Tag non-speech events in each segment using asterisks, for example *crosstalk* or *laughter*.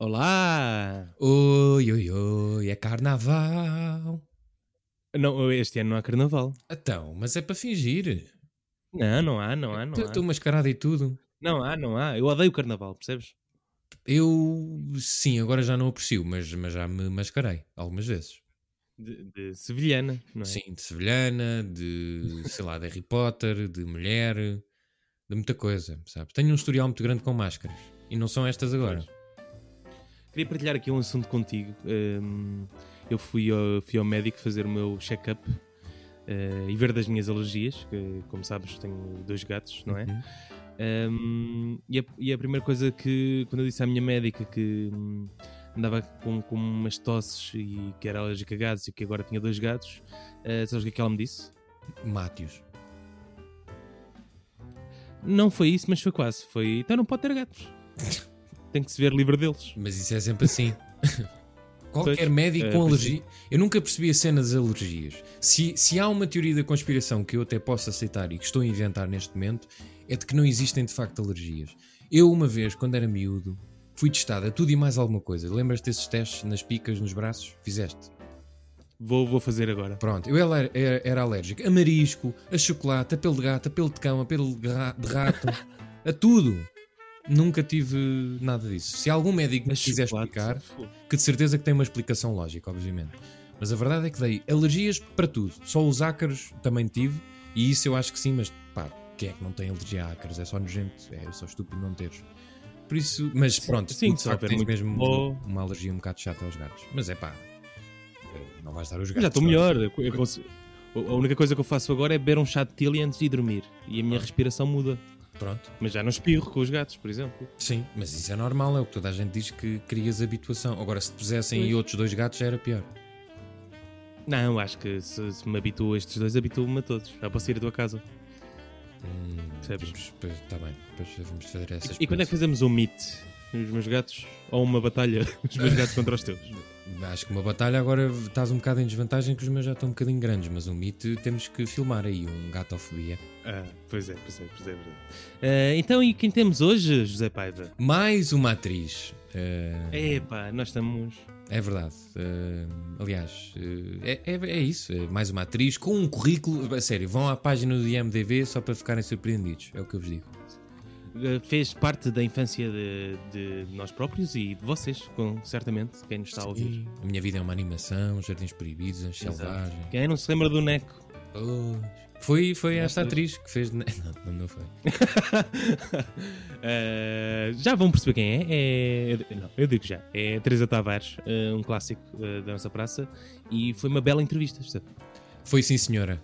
Olá! Oi, oi, oi, é carnaval. Não, este ano não há carnaval. Então, mas é para fingir. Não, não há, não há, não há. Estou mascarado e tudo. Não há, não há. Eu odeio carnaval, percebes? Eu, sim, agora já não aprecio, mas, mas já me mascarei algumas vezes. De, de sevilhana, não é? Sim, de sevilhana, de, *laughs* sei lá, de Harry Potter, de mulher, de muita coisa, sabes? Tenho um historial muito grande com máscaras. E não são estas agora. Queria partilhar aqui um assunto contigo. Um, eu fui ao, fui ao médico fazer o meu check-up uh, e ver das minhas alergias, que, como sabes, tenho dois gatos, não é? Uhum. Um, e, a, e, a, primeira coisa que, quando eu disse à minha médica que hum, andava com, com umas tosses e que era alérgica a gatos e que agora tinha dois gatos, uh, sabes o que é que ela me disse? Mátios. Não foi isso, mas foi quase. Foi, então não pode ter gatos. *laughs* Tem que se ver livre deles. Mas isso é sempre assim. *laughs* Qualquer pois, médico é, com alergia. Eu nunca percebi a cena das alergias. Se, se há uma teoria da conspiração que eu até posso aceitar e que estou a inventar neste momento, é de que não existem de facto alergias. Eu, uma vez, quando era miúdo, fui testado a tudo e mais alguma coisa. Lembras-te desses testes nas picas, nos braços? Fizeste? Vou, vou fazer agora. Pronto, eu era, era, era alérgico a marisco, a chocolate, a pelo de gato, a pelo de cão, a pelo de rato, *laughs* a tudo. Nunca tive nada disso. Se algum médico me quiser explicar, que de certeza que tem uma explicação lógica, obviamente. Mas a verdade é que dei alergias para tudo. Só os ácaros também tive, e isso eu acho que sim, mas pá, quem é que não tem alergia a ácaros? É só nojento, é só estúpido não teres. Por isso, mas pronto, sim, só tens muito mesmo bom. uma alergia um bocado chata aos gatos. Mas é pá, não vais dar os gatos. Já estou melhor. Eu, eu, a única coisa que eu faço agora é beber um chá de tilly antes de dormir. E a minha respiração muda. Pronto. Mas já não espirro com os gatos, por exemplo. Sim, mas isso é normal, é o que toda a gente diz que crias habituação. Agora, se te pusessem aí outros dois gatos, já era pior. Não, acho que se, se me habituo a estes dois, habituo-me a todos. Já posso ir à tua casa. Hum, Percebes? Está bem, depois vamos fazer essas E, e quando é que fazemos um meet? Os meus gatos? Ou uma batalha? *laughs* Os meus gatos contra os teus? *laughs* Acho que uma batalha agora estás um bocado em desvantagem que os meus já estão um bocadinho grandes, mas um mito temos que filmar aí, um gatofobia. Ah, pois é, pois é, pois é verdade. Uh, então, e quem temos hoje, José Paiva? Mais uma atriz. Uh... Epá, nós estamos. É verdade. Uh, aliás, uh, é, é, é, isso. É mais uma atriz com um currículo. A sério, vão à página do IMDB só para ficarem surpreendidos. É o que eu vos digo. Eh, fez parte da infância de, de, nós próprios e de vocês, com, certamente, quem nos está a ouvir. A minha vida é uma animação, Jardins Proibidos, As Selvagens. Quem não se lembra do Neco? Oh. Foi, foi esta atriz que fez. *laughs* Não, não foi. uh, *laughs* já vão perceber quem é. é. Não, eu digo já. É Teresa Tavares, uh, um clássico uh, da nossa praça. E foi uma bela entrevista. Sabe? Foi sim, senhora.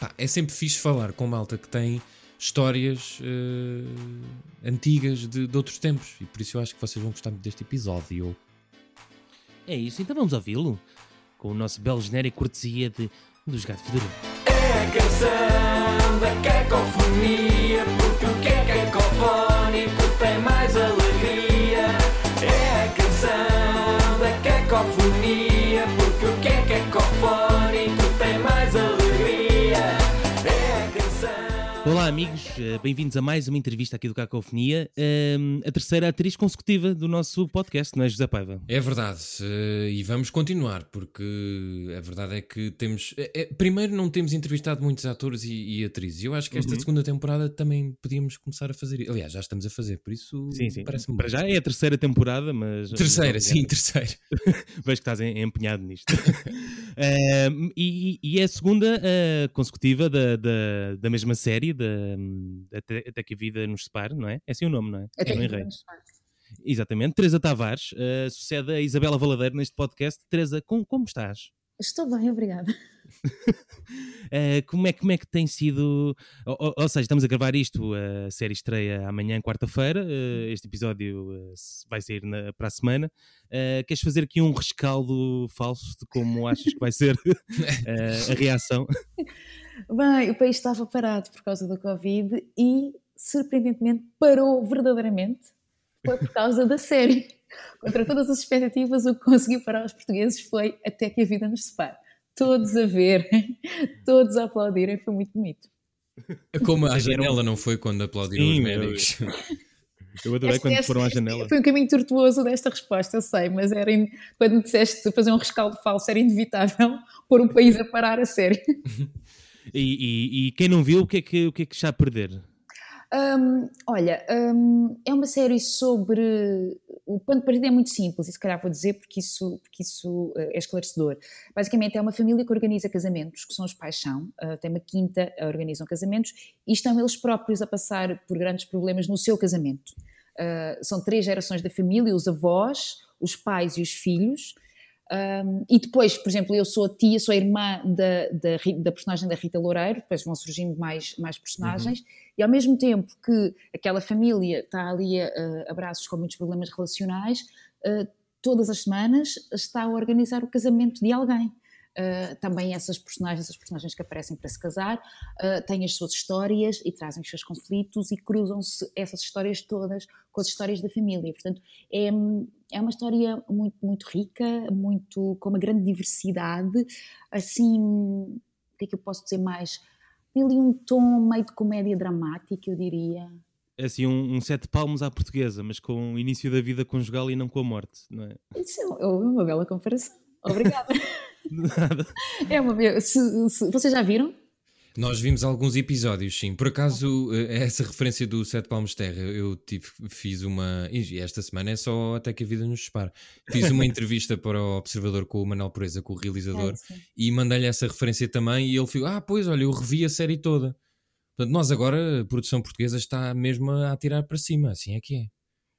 Pá, é sempre fixe falar com malta que tem histórias uh, antigas de, de, outros tempos. E por isso eu acho que vocês vão gostar muito deste episódio. É isso, então vamos ouvi-lo com o nosso belo genérico cortesia de, dos Gato Fedorento. É a canção da cacofonia, Olá, amigos, eh, bem-vindos a mais uma entrevista aqui do Cacofonia, ehm, a terceira atriz consecutiva do nosso podcast, não é, José Paiva? É verdade, eh, e vamos continuar, porque a verdade é que temos. É, primeiro, não temos entrevistado muitos atores e, e atrizes. Eu acho que esta uhum. segunda temporada também podíamos começar a fazer. Aliás, já estamos a fazer, por isso sim, sim. parece-me. Para já é a terceira temporada, mas. Terceira, sim, terceira. *laughs* Vejo que estás empenhado nisto. uh, *laughs* e, e, é a segunda uh, consecutiva da, da, da mesma série até, até, que a vida nos separe, não é? É assim o nome, não é? Até é que a vida nos separe. Exatamente. Teresa Tavares uh, sucede a Isabela Valadeiro neste podcast. Teresa, com, como estás? Estou bem, obrigada. uh, *laughs* como, é, como é que tem sido? Ou, ou, seja, estamos a gravar isto, a série estreia amanhã, quarta-feira. Uh, este episódio uh, vai sair na, para a semana. queres fazer aqui um rescaldo falso de como achas que vai ser *laughs* a reação? *laughs* Bem, o país estava parado por causa do Covid e, surpreendentemente, parou verdadeiramente. Foi por causa da série. *laughs* Contra todas as expectativas, o que conseguiu parar os portugueses foi até que a vida nos separe. Todos a verem, *laughs* todos a aplaudirem, foi muito bonito. Como a janela não foi quando aplaudiram Sim, os médicos. *laughs* Eu adorei Este- quando este- foram à janela. Foi um caminho tortuoso desta resposta, eu sei, mas era in- quando me disseste fazer um rescaldo falso, era inevitável pôr um país a parar a sério. E, e- e quem não viu, o que é que, o que, é que está a perder? Hum, olha, hum, é uma série sobre. O ponto de partida é muito simples, e se calhar vou dizer porque isso, porque isso eh, é esclarecedor. Basicamente, é uma família que organiza casamentos, que são os pais são, eh, tem uma quinta, eh, organizam casamentos, e estão eles próprios a passar por grandes problemas no seu casamento. Eh, são três gerações da família: os avós, os pais e os filhos. Um, e depois, por exemplo, eu sou a tia, sou a irmã da, da, da personagem da Rita Loureiro, depois vão surgindo mais, mais personagens, e ao mesmo tempo que aquela família está ali a, a abraços com muitos problemas relacionais, uh, todas as semanas está a organizar o casamento de alguém. Uh, também essas personagens, essas personagens que aparecem para se casar, uh, têm as suas histórias e trazem os seus conflitos e cruzam-se essas histórias todas com as histórias da família. Portanto, é, é uma história muito, muito rica, muito, com uma grande diversidade, assim, o que é que eu posso dizer mais? Tem ali um tom meio de comédia dramática, eu diria. É assim, um, um sete palmos à portuguesa, mas com o início da vida conjugal e não com a morte, não é? Isso é uma bela comparação. Obrigada. *laughs* Nada. é uma se, se- Vocês já viram? Nós vimos alguns episódios, sim. Por acaso, eh, essa referência do Sete Palmos Terra, eu tive, fiz uma. E esta semana é só até que a vida nos dispara. Fiz uma *laughs* entrevista para o Observador com o Manuel Preza, com o realizador, sim. e mandei-lhe essa referência também. E ele ficou: Ah, pois, olha, eu revi a série toda. Portanto, nós agora, a produção portuguesa está mesmo a atirar para cima, assim é que é.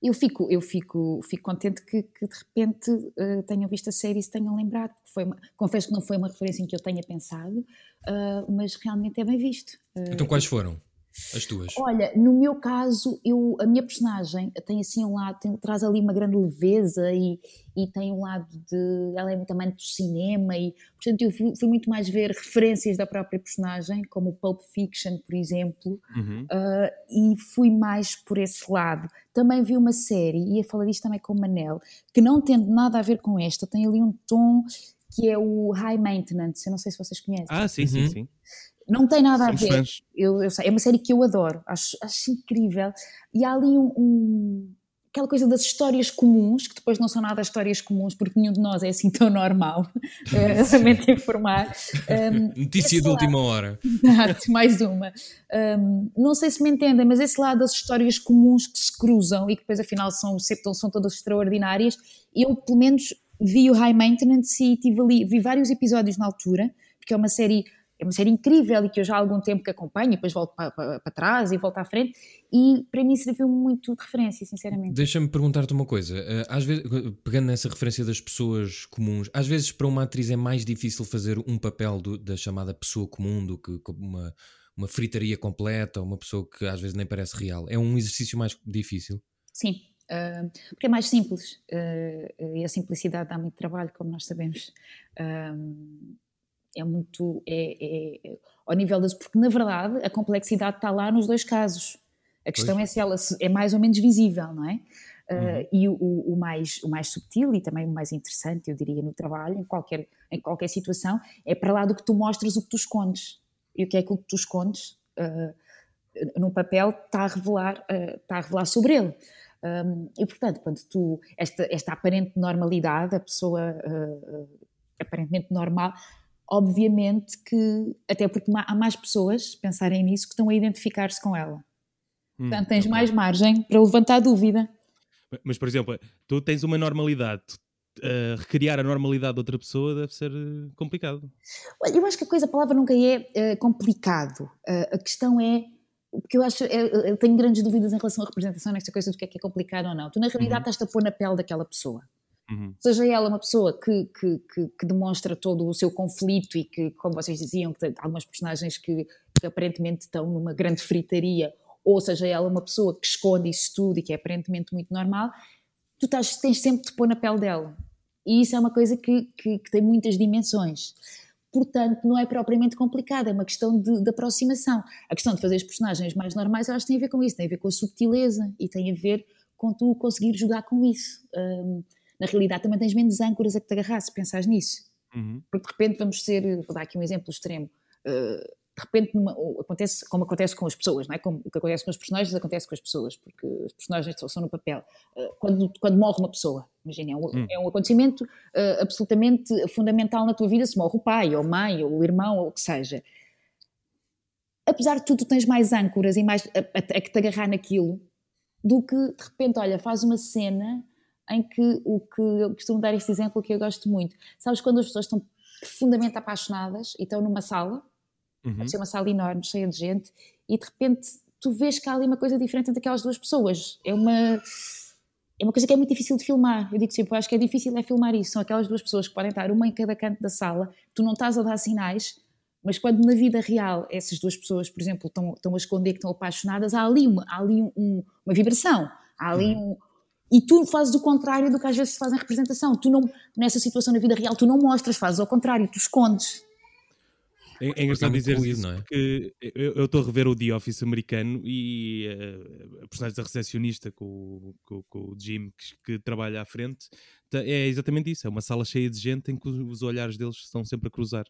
Eu fico, eu fico, fico contente que, que de repente eh, tenham visto a série e se tenham lembrado. Foi uma- confesso que não foi uma referência em que eu tenha pensado, ah, mas realmente é bem visto. Ah, Então, quais foram as tuas? Olha, no meu caso, eu, a minha personagem tem assim um lado, tem- traz ali uma grande leveza e, e tem um lado de. Ela é muito amante do cinema e, portanto, eu fui, fui muito mais ver referências da própria personagem, como o Pulp Fiction, por exemplo, Uhum. ah, e fui mais por esse lado. Também vi uma série, e ia falar disto também com o Manel, que não tem nada a ver com esta, tem ali um tom que é o High Maintenance, eu não sei se vocês conhecem. Ah, sim, sim, Uhum. sim. Não tem nada Somos a ver. Eu, eu sei, é uma série que eu adoro, acho, acho incrível. E há ali um, um- aquela coisa das histórias comuns, que depois não são nada histórias comuns, porque nenhum de nós é assim tão normal, *laughs* eh, lamento informar. Um, *laughs* Notícia de última hora. *laughs* Exato, mais uma. Um, não sei se me entendem, mas esse lado das histórias comuns que se cruzam e que depois afinal são, sempre- são todas extraordinárias, eu pelo menos vi o High Maintenance e tive ali, vi vários episódios na altura, porque é uma série, é uma série incrível e que eu já há algum tempo que acompanho, e depois volto para, para- para trás e volto à frente, e para mim serviu muito de referência, sinceramente. Deixa-me perguntar-te uma coisa. eh, Às vezes, pegando nessa referência das pessoas comuns, às vezes para uma atriz é mais difícil fazer um papel do- da chamada pessoa comum do que uma, uma fritaria completa, ou uma pessoa que às vezes nem parece real. É um exercício mais difícil. Sim, ah, porque é mais simples ah, e a simplicidade dá muito trabalho, como nós sabemos. Ah, é muito. É, é- é- ao nível das. Porque, na verdade, a complexidade está lá nos dois casos. A questão é se ela é mais ou menos visível, não é? Ah, E o, o- mais, o mais subtil e também o mais interessante, eu diria, no trabalho, em qualquer, em qualquer situação, é para lá do que tu mostras o que tu escondes. E o que é aquilo que tu escondes ah, no papel está a revelar, ah, está a revelar sobre ele. Um, e portanto, quando tu, esta, esta aparente normalidade, a pessoa aparentemente normal, obviamente que, até porque há mais pessoas, pensarem nisso, que estão a identificar-se com ela. Hum, Portanto, tens ok. mais margem para levantar dúvida. Mas, por exemplo, tu tens uma normalidade. uh, recriar a normalidade de outra pessoa deve ser uh, complicado. Olha, eu acho que a coisa, a palavra nunca é eh, complicado. Eh, a questão é. Porque eu acho, eu, eu tenho grandes dúvidas em relação à representação nesta coisa do que é que é complicado ou não. Tu, na realidade, estás-te a pôr na pele daquela pessoa. Uhum. Seja ela uma pessoa que, que, que, que demonstra todo o seu conflito e que, como vocês diziam, que algumas personagens que, que aparentemente estão numa grande fritaria, ou seja ela uma pessoa que esconde isso tudo e que é aparentemente muito normal, tu estás, tens sempre de pôr na pele dela. E isso é uma coisa que, que, que tem muitas dimensões. Portanto, não é propriamente complicado, é uma questão de, de aproximação. A questão de fazer os personagens mais normais, que tem a ver com isso, tem a ver com a subtileza e tem a ver com tu conseguir jogar com isso. Hum, na realidade, também tens menos âncoras a que te agarrar se pensares nisso. Uhum. Porque de repente vamos ser, vou dar aqui um exemplo extremo, uh, de repente, numa, acontece como acontece com as pessoas, não é? Como o que acontece com os personagens acontece com as pessoas, porque os personagens são no papel. Uh, quando, quando morre uma pessoa, imagina, é um, hum. é um acontecimento uh, absolutamente fundamental na tua vida, se morre o pai, ou a mãe, ou o irmão, ou o que seja. Apesar de tudo, tu tens mais âncoras e mais a, a, a que te agarrar naquilo do que, de repente, olha, faz uma cena em que o que eu costumo dar este exemplo que eu gosto muito. Sabes quando as pessoas estão profundamente apaixonadas e estão numa sala Uhum. Pode ser uma sala enorme, cheia de gente, e de repente tu vês que há ali uma coisa diferente entre aquelas duas pessoas. É uma, é uma coisa que é muito difícil de filmar. Eu digo sempre, eu acho que é difícil é filmar isso. São aquelas duas pessoas que podem estar uma em cada canto da sala, tu não estás a dar sinais, mas quando na vida real essas duas pessoas, por exemplo, estão, estão a esconder que estão apaixonadas, há ali uma, há ali um, uma vibração, há ali uhum. um. E tu fazes o contrário do que às vezes se faz em representação. Tu não, nessa situação na vida real, tu não mostras, fazes ao contrário, tu escondes. É, é engraçado dizer isso, não é? porque eu estou a rever o The Office americano e uh, a personagem da recepcionista com, com, com o Jim que, que, trabalha à frente é exatamente isso, é uma sala cheia de gente em que os olhares deles estão sempre a cruzar.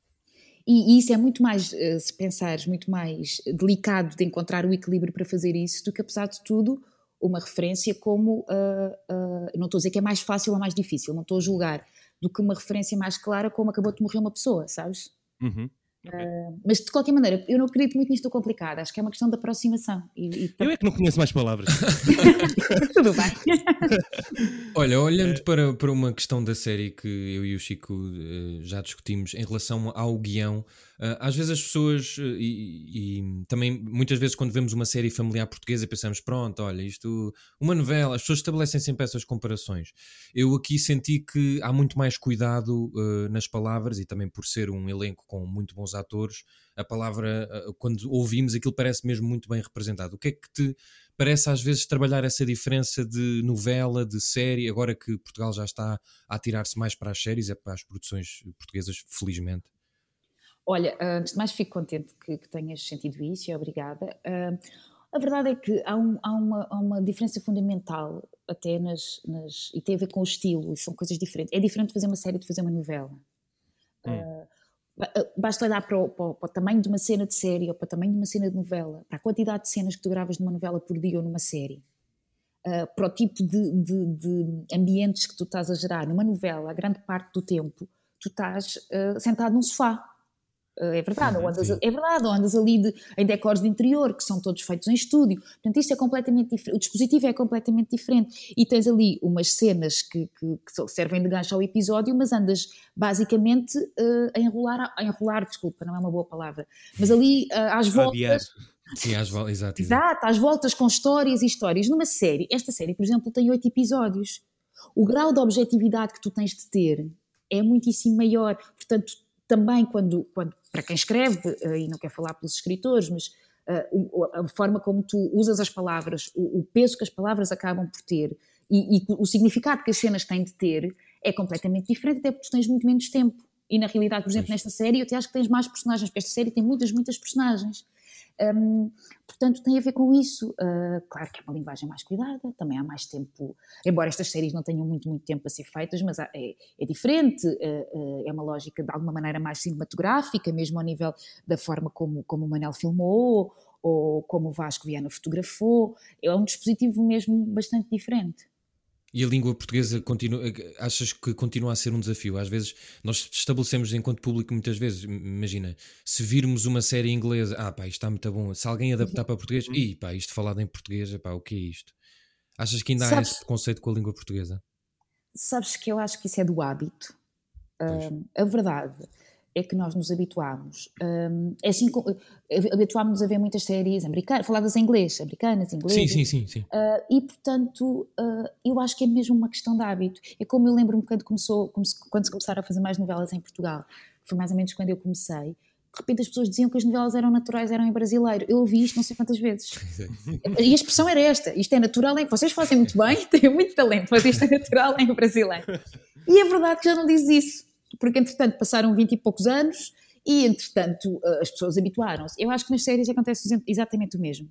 E, e isso é muito mais, uh, se pensares, muito mais delicado de encontrar o equilíbrio para fazer isso do que, apesar de tudo, uma referência como, uh, não estou a dizer que é mais fácil ou mais difícil, não estou a julgar, do que uma referência mais clara como acabou de morrer uma pessoa, sabes? Uhum. Uh, mas de qualquer maneira, eu não acredito muito nisto complicado, acho que é uma questão de aproximação. E, e... Eu é que não conheço mais palavras. *laughs* Tudo bem. *laughs* Olha, olhando para, para uma questão da série que eu e o Chico uh, já discutimos em relação ao guião, Uh, às vezes as pessoas, uh, e, e, também muitas vezes quando vemos uma série familiar portuguesa pensamos, pronto, olha, isto, uma novela, as pessoas estabelecem sempre essas comparações. Eu aqui senti que há muito mais cuidado uh, nas palavras e também por ser um elenco com muito bons atores, a palavra, quando ouvimos aquilo parece mesmo muito bem representado. O que é que te parece às vezes trabalhar essa diferença de novela, de série, agora que Portugal já está a atirar-se mais para as séries, é para as produções portuguesas, felizmente? Olha, ah, antes de mais fico contente que, que tenhas sentido isso e obrigada. Uh, a verdade é que há, um, há, uma, há, uma, diferença fundamental até nas, nas, e tem a ver com o estilo, e são coisas diferentes. É diferente fazer uma série de fazer uma novela. Hum. Uh, basta olhar para o, para, o, para o, tamanho de uma cena de série ou para o tamanho de uma cena de novela, para a quantidade de cenas que tu gravas numa novela por dia ou numa série, uh, para o tipo de, de, de, ambientes que tu estás a gerar. Numa novela, a grande parte do tempo, tu estás uh, sentado num sofá é verdade, ou andas, é verdade, ou andas ali de, em decors de interior, que são todos feitos em estúdio. Portanto, isto é completamente diferente. O dispositivo é completamente diferente. E tens ali umas cenas que, que, que servem de gancho ao episódio, mas andas basicamente uh, a enrolar, a enrolar, desculpa, não é uma boa palavra, mas ali uh, às voltas. Sim, às voltas, exato, exato. às voltas com histórias e histórias. Numa série, esta série, por exemplo, tem oito episódios. O grau de objetividade que tu tens de ter é muitíssimo maior. Portanto, também quando, quando para quem escreve, eh, e não quer falar pelos escritores, mas uh, a forma como tu usas as palavras, o, peso que as palavras acabam por ter e, e, o significado que as cenas têm de ter é completamente diferente, até porque tu tens muito menos tempo. E na realidade, por exemplo, nesta série, eu até acho que tens mais personagens, porque esta série tem muitas, muitas personagens. Um, portanto, tem a ver com isso. Uh, claro que é uma linguagem mais cuidada, também há mais tempo, embora estas séries não tenham muito, muito tempo a ser feitas, mas há, é, é, diferente, uh, uh, é uma lógica de alguma maneira mais cinematográfica, mesmo ao nível da forma como, como o Manel filmou ou como o Vasco Viana fotografou. É um dispositivo mesmo bastante diferente. E a língua portuguesa continua, achas que continua a ser um desafio? Às vezes nós estabelecemos enquanto público muitas vezes, imagina, se virmos uma série inglesa, ah pá, isto está muito bom. Se alguém adaptar para português, uhum. ih pá, isto falado em português, pá, o que é isto? Achas que ainda sabes, há esse conceito com a língua portuguesa? Sabes que eu acho que isso é do hábito. Uh, a verdade é que nós nos habituámos. Um, é assim, eh, habituámos a ver muitas séries americanas, faladas em inglês, americanas, inglesas. Sim, sim, sim. sim. Uh, e, portanto, uh, eu acho que é mesmo uma questão de hábito. É como eu lembro-me quando, começou, quando se começaram a fazer mais novelas em Portugal, foi mais ou menos quando eu comecei, de repente as pessoas diziam que as novelas eram naturais, eram em brasileiro. Eu ouvi isto não sei quantas vezes. e a expressão era esta: isto é natural em. Vocês fazem muito bem, *laughs* têm muito talento, mas isto é natural em brasileiro. E é verdade que já não diz isso porque entretanto passaram 20 e poucos anos e entretanto eh, as pessoas habituaram-se. Eu acho que nas séries acontece exatamente o mesmo.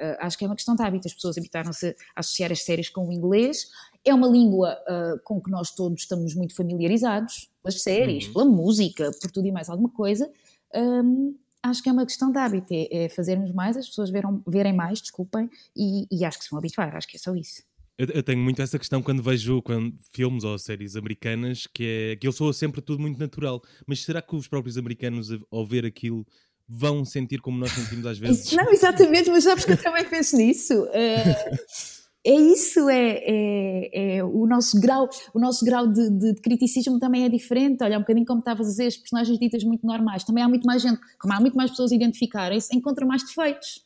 Uh, acho que é uma questão de hábito, as pessoas habituaram-se a associar as séries com o inglês. É uma língua uh, com que nós todos estamos muito familiarizados, pelas séries, uhum. pela música, por tudo e mais alguma coisa. Um, acho que é uma questão de hábito, é, é fazermos mais, as pessoas verem, verem mais, desculpem, e, e acho que se vão habituar, acho que é só isso. Eu, eu, tenho muito essa questão quando vejo quando, filmes ou séries americanas, que é que eu sou sempre tudo muito natural. Mas será que os próprios americanos, ao ver aquilo, vão sentir como nós sentimos às vezes? Não, exatamente, mas sabes que eu também penso nisso. Uh, *laughs* é isso, é, é, é, o nosso grau, o nosso grau de, de, de, criticismo também é diferente. Olha, um bocadinho como estavas a dizer, as personagens ditas muito normais. Também há muito mais gente, como há muito mais pessoas a identificarem-se, encontram mais defeitos.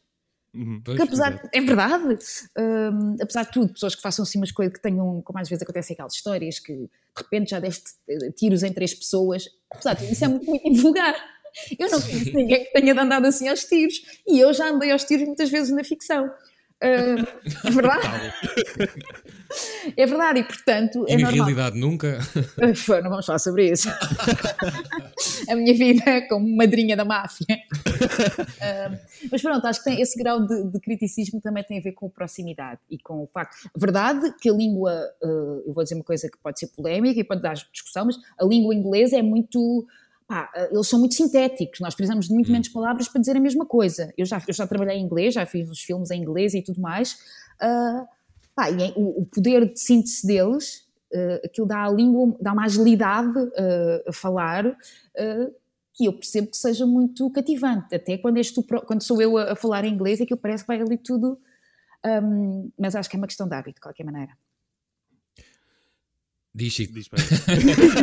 Uhum, pois, apesar, é. é verdade, um, apesar de tudo, pessoas que façam assim umas coisas que tenham, como às vezes acontece aquelas histórias, que de repente já deste eh, tiros em três pessoas, apesar de tudo, isso é muito, muito vulgar. Eu não conheço ninguém que tenha andado assim aos tiros, e eu já andei aos tiros muitas vezes na ficção. Uh, é verdade? é verdade, e portanto. É e na realidade nunca. Não vamos falar sobre isso. a minha vida como madrinha da máfia. Uh, mas pronto, acho que tem esse grau de, de, criticismo também tem a ver com a proximidade e com o facto. Verdade que a língua, eu vou dizer uma coisa que pode ser polémica e pode dar discussão, mas a língua inglesa é muito pá, eh, eles são muito sintéticos, nós precisamos de muito hum. menos palavras para dizer a mesma coisa. Eu já, eu já trabalhei em inglês, já fiz os filmes em inglês e tudo mais. Uh, pá, e o, o, poder de síntese deles, uh, aquilo dá à língua, dá uma agilidade uh, a falar, que eu percebo que seja muito cativante. Até quando, tu, quando sou eu a, a falar em inglês, aquilo parece que vai ali tudo. Um, mas acho que é uma questão de hábito, de qualquer maneira. Diz, Chico. Diz,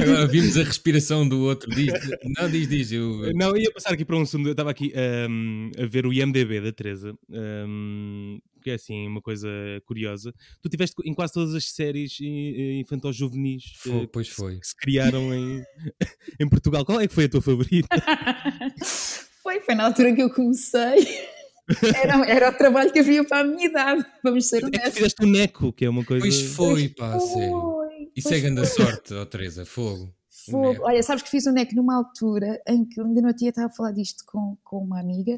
Agora *laughs* vimos a respiração do outro. Diz, não, diz, diz. Eu... Não, ia passar aqui para um segundo. Eu estava aqui um, a ver o IMDB da Teresa, um, que é assim uma coisa curiosa. Tu tiveste em quase todas as séries infantil-juvenis uh, pois foi. que se criaram em, *laughs* em Portugal. Qual é que foi a tua favorita? *laughs* foi, foi na altura que eu comecei. Era, era o trabalho que havia para a minha idade, vamos ser honestos. É que fizeste o Neco, que é uma coisa. Pois foi, pá, sério. Isso é grande sorte, oh, Teresa, fogo. Fogo. Olha, sabes que fiz o NEC numa altura em que ainda não tinha estava a falar disto com, com uma amiga,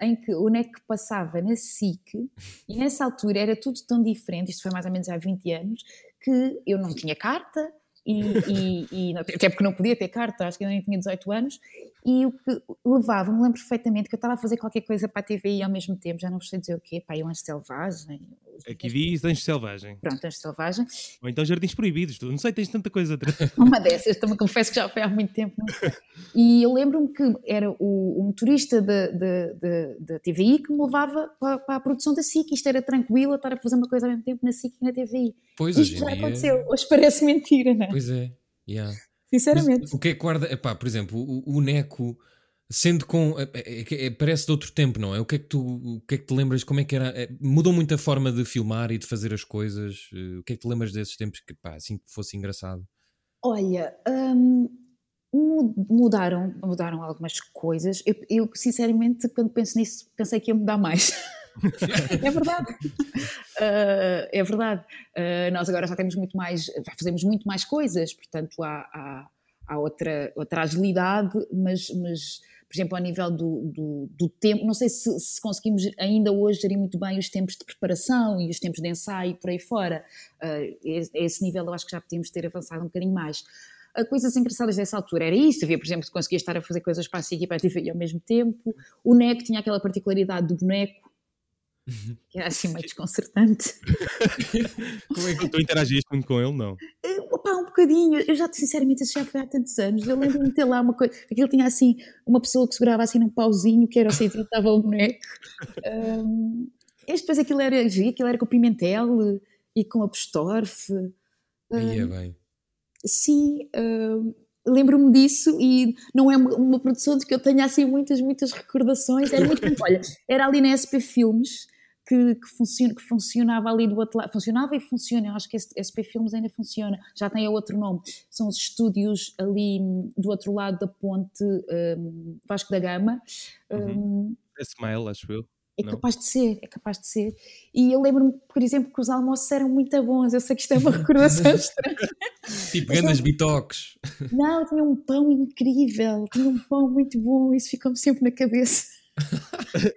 em que o NEC passava na SIC e nessa altura era tudo tão diferente, isto foi mais ou menos há 20 anos, que eu não tinha carta, e, e, e, até porque não podia ter carta, acho que eu nem tinha 18 anos, e o que levava, me lembro perfeitamente que eu estava a fazer qualquer coisa para a TVI ao mesmo tempo, já não sei dizer o quê, para ir Anjo Selvagem. Aqui diz Anjo Selvagem. Pronto, Anjo Selvagem. Ou então Jardins Proibidos, não sei, tens tanta coisa. *laughs* Uma dessas, também confesso que já foi há muito tempo. E eu lembro-me que era o, o motorista da TVI que me levava para, para, a produção da SIC, isto era tranquilo, estar a fazer uma coisa ao mesmo tempo na SIC e na TVI. Pois, Isto já dia... aconteceu, hoje parece mentira, não é? Pois é, yeah. Sinceramente. Mas o que é que guarda. Epá, por exemplo, o, o Neco, sendo com. É, é, é, parece de outro tempo, não é? O que é que tu o que é que te lembras? Como é que era? É, mudou muito a forma de filmar e de fazer as coisas? Eh, o que é que te lembras desses tempos que, pá, assim que fosse engraçado? Olha. Hum, mudaram, mudaram algumas coisas. Eu, eu, sinceramente, quando penso nisso, pensei que ia mudar mais. *laughs* *laughs* é verdade. Uh, é verdade. Uh, nós agora já temos muito mais, já fazemos muito mais coisas, portanto há, há, há outra, outra agilidade, mas, mas, por exemplo, a nível do, do, do tempo, não sei se, se, conseguimos ainda hoje gerir muito bem os tempos de preparação e os tempos de ensaio por aí fora. Uh, a esse nível eu acho que já podíamos ter avançado um bocadinho mais coisas engraçadas dessa altura era isso, havia, por exemplo, que conseguia estar a fazer coisas para a SIC e para a TV ao mesmo tempo, o NEC tinha aquela particularidade do boneco, *laughs* que era assim meio desconcertante. *laughs* Como é que tu interagiste muito com ele, não? Uh, opa, um bocadinho, eu já, sinceramente, isso já foi há tantos anos, eu lembro-me de ter lá uma coisa, porque ele tinha assim, uma pessoa que segurava assim num pauzinho, que era o sítio onde estava o boneco, um, este depois aquilo era, aquilo era com Pimentel e com a Postorfe. Aí é bem. Sim, uh, lembro-me disso e não é uma, produção de que eu tenha assim muitas, muitas recordações. Era muito *laughs* olha, era ali na SP Filmes que, que, funciona, que funcionava ali do outro lado, funcionava e funciona, eu acho que esse SP Filmes ainda funciona, já tem outro nome, são os estúdios ali do outro lado da ponte um, Vasco da Gama. Uhum. Um, é Smile, acho eu. É não. capaz de ser, é capaz de ser. E eu lembro-me, por exemplo, que os almoços eram muito bons. Eu sei que isto é uma *laughs* recordação estranha. tipo grandes bitoques. Não, tinha um pão incrível, tinha um pão muito bom, isso ficou-me sempre na cabeça.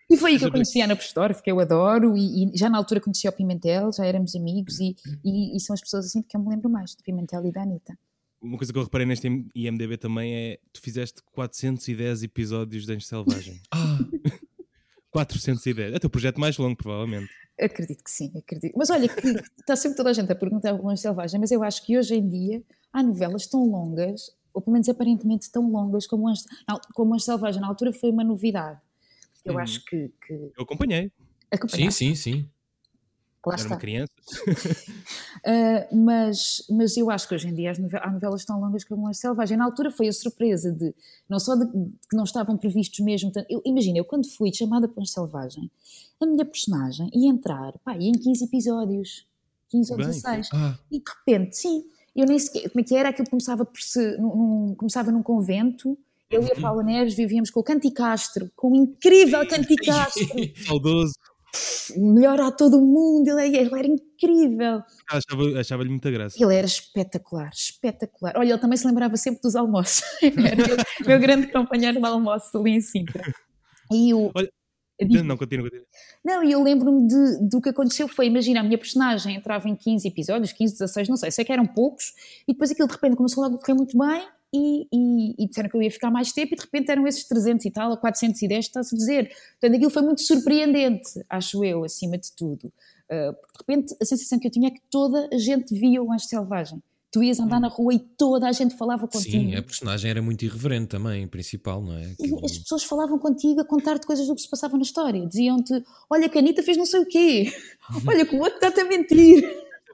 E foi aí que eu conheci a Ana Postorf, que eu adoro, e, e, já na altura conheci o Pimentel, já éramos amigos, e, e, e, são as pessoas assim que eu me lembro mais, do Pimentel e da Anitta. uma coisa que eu reparei neste IMDB também é tu fizeste 410 episódios de Anjo Selvagem. *laughs* Ah, *laughs* 410. É o teu projeto mais longo, provavelmente. Acredito que sim, acredito. Mas olha, que está sempre toda a gente a perguntar o Anjo Selvagem, mas eu acho que hoje em dia há novelas tão longas, ou pelo menos aparentemente tão longas, como o Anjo, não, como o Anjo Selvagem. Na altura foi uma novidade. Eu Uhum. acho que. que Eu acompanhei. sim, acompanhaste, sim, sim. lá Era está. uma criança. *laughs* *laughs* Uh, mas, mas eu acho que hoje em dia as nove- há novelas tão longas como a Selvagem. Na altura foi a surpresa de, não só de, que não estavam previstos mesmo. Eu, imagina, eu quando fui chamada para a Selvagem, a minha personagem ia entrar pá, ia em 15 episódios, 15 ou Bem, 16. Ah, E de repente, sim, eu nem sequer. Como é que era? Aquilo começava, por se, num, num- começava num convento. Eu e a Paula Neves vivíamos com o Canti Castro, com o incrível Canti Castro, *laughs* Saudoso. melhor ator do mundo, ele, ele era incrível. Achava- Achava-lhe muita graça. Ele era espetacular, espetacular. Olha, ele também se lembrava sempre dos almoços. *laughs* Era meu, meu grande companheiro de almoço ali em Sintra. E o. Olha, Não, continua, continua. Não, e eu lembro-me de- do que aconteceu foi, imagina, a minha personagem entrava em 15 episódios, 15, 16, não sei, sei que eram poucos, e depois aquilo de repente começou logo a correr muito bem, e, e- e disseram que eu ia ficar mais tempo, e de repente eram esses 300 e tal, ou 410, está-se a dizer. Portanto, aquilo foi muito surpreendente, acho eu, acima de tudo. Uh, porque de repente a sensação que eu tinha é que toda a gente via o Anjo Selvagem. Tu ias andar na rua e toda a gente falava contigo. sim, a personagem era muito irreverente também, principal, não é? E Aquilo- as pessoas falavam contigo a contar-te coisas do que se passava na história. Diziam-te: Olha, que a Anitta fez não sei o quê. *laughs* Olha, que o outro está-te a mentir.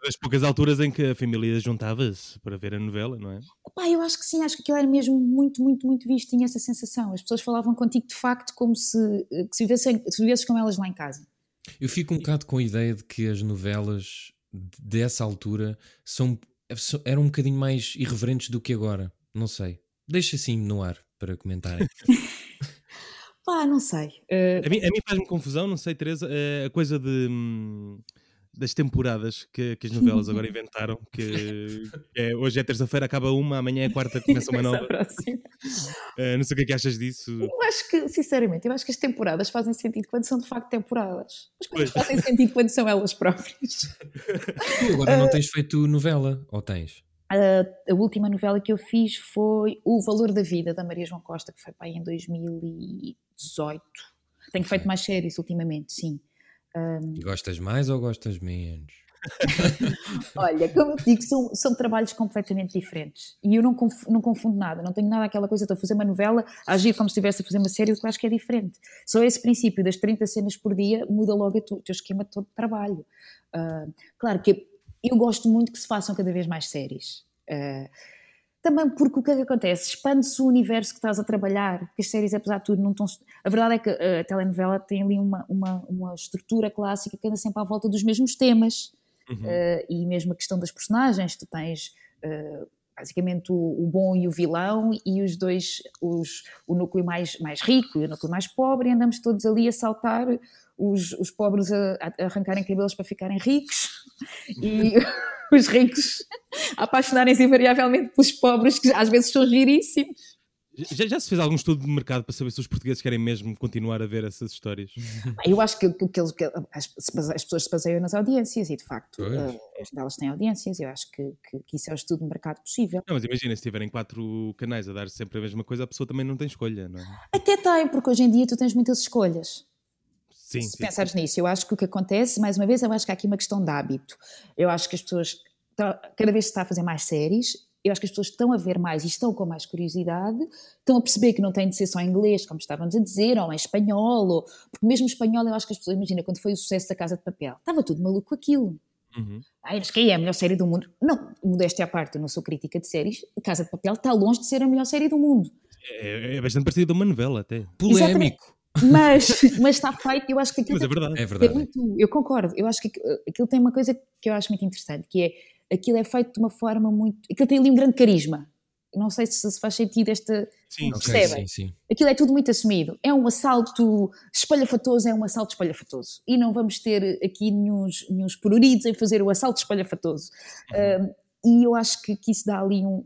Das poucas alturas em que a família juntava-se para ver a novela, não é? Pá, eu acho que sim, acho que aquilo era mesmo muito, muito, muito visto. Tinha essa sensação. As pessoas falavam contigo de facto como se, que se, vivessem, se vivesses com elas lá em casa. Eu fico um bocado com a ideia de que as novelas dessa altura são, eram um bocadinho mais irreverentes do que agora. Não sei. Deixa assim no ar para comentarem. *laughs* *laughs* Pá, não sei. Uh, A mim, a mim faz-me confusão, não sei, Teresa, eh, a coisa de, hum, das temporadas que, que as *laughs* novelas agora inventaram. Que é, hoje é terça-feira, acaba uma, amanhã é quarta, começa uma nova. *laughs* Eh, não sei o que é que achas disso. Eu acho que, sinceramente, eu acho que as temporadas fazem sentido quando são de facto temporadas. As coisas Pois. fazem sentido quando são elas próprias. tu *laughs* agora não tens feito novela, ou tens? A, a última novela que eu fiz foi O Valor da Vida, da Maria João Costa, que foi para aí em 2018. Tenho feito mais séries ultimamente, sim. E Gostas mais ou gostas menos? *laughs* Olha, como eu digo, são, são trabalhos completamente diferentes. E eu não, conf- não confundo nada, não tenho nada aquela coisa de fazer uma novela, agir como se estivesse a fazer uma série, o que eu acho que é diferente. Só esse princípio das 30 cenas por dia muda logo o teu esquema todo de trabalho. Ah, claro que eu gosto muito que se façam cada vez mais séries. Ah, também porque o que é que acontece? Expande-se o universo que estás a trabalhar, que as séries, apesar de tudo, não estão. A verdade é que a telenovela tem ali uma, uma, uma estrutura clássica que anda sempre à volta dos mesmos temas. Uhum. Uh, e mesmo a questão das personagens, tu tens uh, basicamente o, o bom e o vilão e os dois, os, o núcleo mais, mais rico e o núcleo mais pobre, e andamos todos ali a saltar, os, os pobres a, a arrancarem cabelos para ficarem ricos *laughs* e *laughs* os ricos apaixonarem-se invariavelmente pelos pobres, que às vezes são giríssimos. Já, já se fez algum estudo de mercado para saber se os portugueses querem mesmo continuar a ver essas histórias? *laughs* Eu acho que, que, que que as, as pessoas se baseiam nas audiências e, de facto, uh, elas têm audiências. Eu acho que, que, que isso é o estudo de mercado possível. Não, mas imagina, se tiverem quatro canais a dar sempre a mesma coisa, a pessoa também não tem escolha, não é? Até tem, porque hoje em dia tu tens muitas escolhas. Sim, se sim. pensares nisso, eu acho que o que acontece, mais uma vez, eu acho que há aqui uma questão de hábito. Eu acho que as pessoas, cada vez se está a fazer mais séries, eu acho que as pessoas estão a ver mais e estão com mais curiosidade, estão a perceber que não tem de ser só em inglês, como estávamos a dizer, ou em espanhol, ou, porque mesmo espanhol eu acho que as pessoas, imagina, quando foi o sucesso da Casa de Papel, estava tudo maluco com aquilo. Uhum. Ai, mas quem é a melhor série do mundo? Não, modéstia à parte, eu não sou crítica de séries, a Casa de Papel está longe de ser a melhor série do mundo. É, é bastante parecido a uma novela, até. Polémico. Mas, mas está feito, eu acho que aquilo Mas é tem- verdade. É É verdade. muito- eu concordo. Eu acho que aqu- aquilo tem uma coisa que eu acho muito interessante, que é aquilo é feito de uma forma muito. Aquilo tem ali um grande carisma. Não sei se, se faz sentido esta. Sim, sim, sim. Aquilo é tudo muito assumido. É um assalto espalhafatoso, é um assalto espalhafatoso. E não vamos ter aqui nenhum, nenhum poruridos em fazer o assalto espalhafatoso. Um, e eu acho que, que isso dá ali um-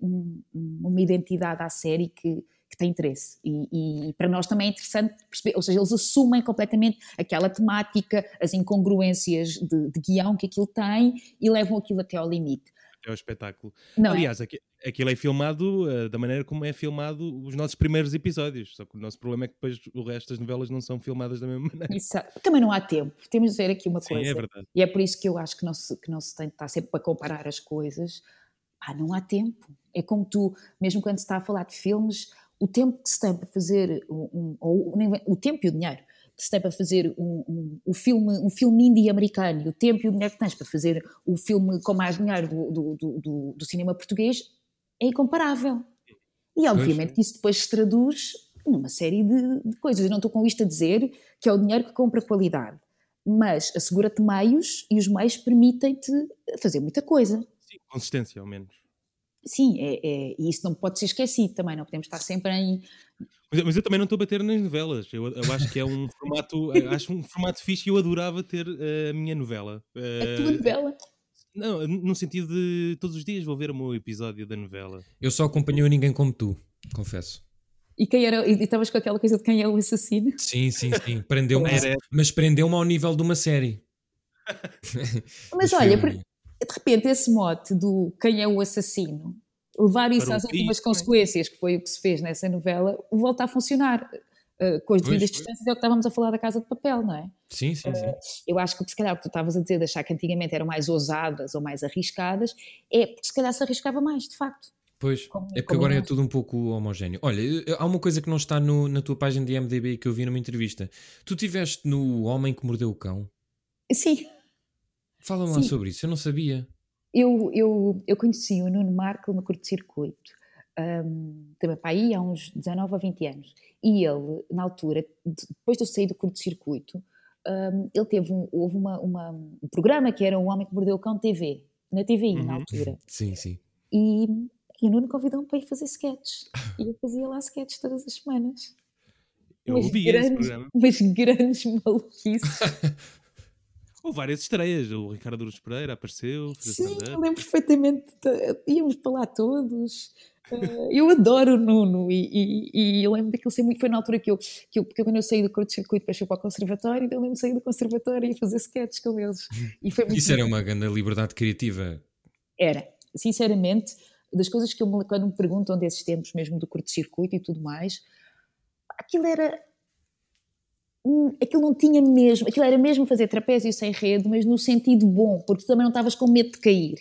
um- uma identidade à série que, que tem interesse. E, e- para nós também é interessante perceber, ou seja, eles assumem completamente aquela temática, as incongruências de, de guião que aquilo tem e levam aquilo até ao limite. até ao espetáculo. Não é? Aliás, aqui, aquilo é filmado uh, da maneira como é filmado os nossos primeiros episódios. Só que o nosso problema é que depois o resto das novelas não são filmadas da mesma *laughs* maneira. Isso, também não há tempo. Temos de dizer aqui uma Sim, coisa. é verdade. E é por isso que eu acho que não se, que não se tem de estar sempre para comparar as coisas. Pá, não há tempo. É como tu, mesmo quando se está a falar de filmes, o tempo que se tem para fazer, um, ou o tempo e o dinheiro que se tem para fazer um, um, um filme, um filme indie americano, e o tempo e o dinheiro que tens para fazer o filme com mais dinheiro do, do, do, do- do cinema português é incomparável. E obviamente que isso depois se traduz numa série de, de coisas. Eu não estou com isto a dizer que é o dinheiro que compra qualidade, mas assegura-te meios e os meios permitem-te fazer muita coisa. Sim, consistência, ao menos. Sim, é, é- e isso não pode ser esquecido também, não podemos estar sempre em. Mas, mas eu também não estou a bater nas novelas. Eu, eu acho que é um *laughs* formato, eh, acho um formato fixe e eu adorava ter eh, a minha novela. A Eh, tua novela. Não, no sentido de todos os dias vou ver o meu episódio da novela. Eu só acompanhei Ninguém Como Tu, confesso. E quem era? E estavas com aquela coisa de quem é o assassino? Sim, sim, sim. Prendeu-me, mas prendeu-me ao nível de uma série. Mas olha, por- de repente esse mote do quem é o assassino, levar isso Para às últimas é? consequências, que foi o que se fez nessa novela, volta a funcionar. Uh, com as devidas distâncias é o que estávamos a falar da Casa de Papel, não é? Sim, sim, sim. Eu acho que se calhar o que tu estavas a dizer, de achar que antigamente eram mais ousadas ou mais arriscadas, é porque se calhar se arriscava mais, de facto. Pois, como- é porque agora é tudo um pouco homogéneo. Olha, eh, há uma coisa que não está no- na tua página de MDB que eu vi numa entrevista. Tu tiveste no Homem que Mordeu o Cão. Sim, Fala-me lá sobre isso, eu não sabia. eu, eu, eu conheci o Nuno Marco no curto-circuito, um, também para aí há uns 19 ou 20 anos. E ele, na altura, de- depois de eu sair do curto-circuito, um, ele teve um, houve uma, uma- um programa que era O Homem que Mordeu o Cão TV, na TVI, na Uhum. altura. *laughs* Sim, sim. E, e o Nuno convidou-me para ir fazer sketches. E eu fazia lá sketches todas as semanas. Eu Umas ouvi esse grandes- programa. Umas grandes maluquices. *laughs* Houve várias estreias. O Ricardo Aruz Pereira apareceu. Sim, eu lembro perfeitamente. Íamos para lá todos. Eh, eu adoro o Nuno e, e, e eu lembro daquilo ser muito. Foi na altura que eu, que eu, porque quando eu saí do curto-circuito, fui para o conservatório, então eu lembro de sair do conservatório e fazer sketches com eles. E foi muito Isso era uma grande liberdade criativa. Era, sinceramente, das coisas que eu me, quando me perguntam desses tempos mesmo do curto-circuito e tudo mais, aquilo era. Hum, Aquilo não tinha mesmo, aquilo era mesmo fazer trapézio sem rede, mas no sentido bom, porque tu também não estavas com medo de cair.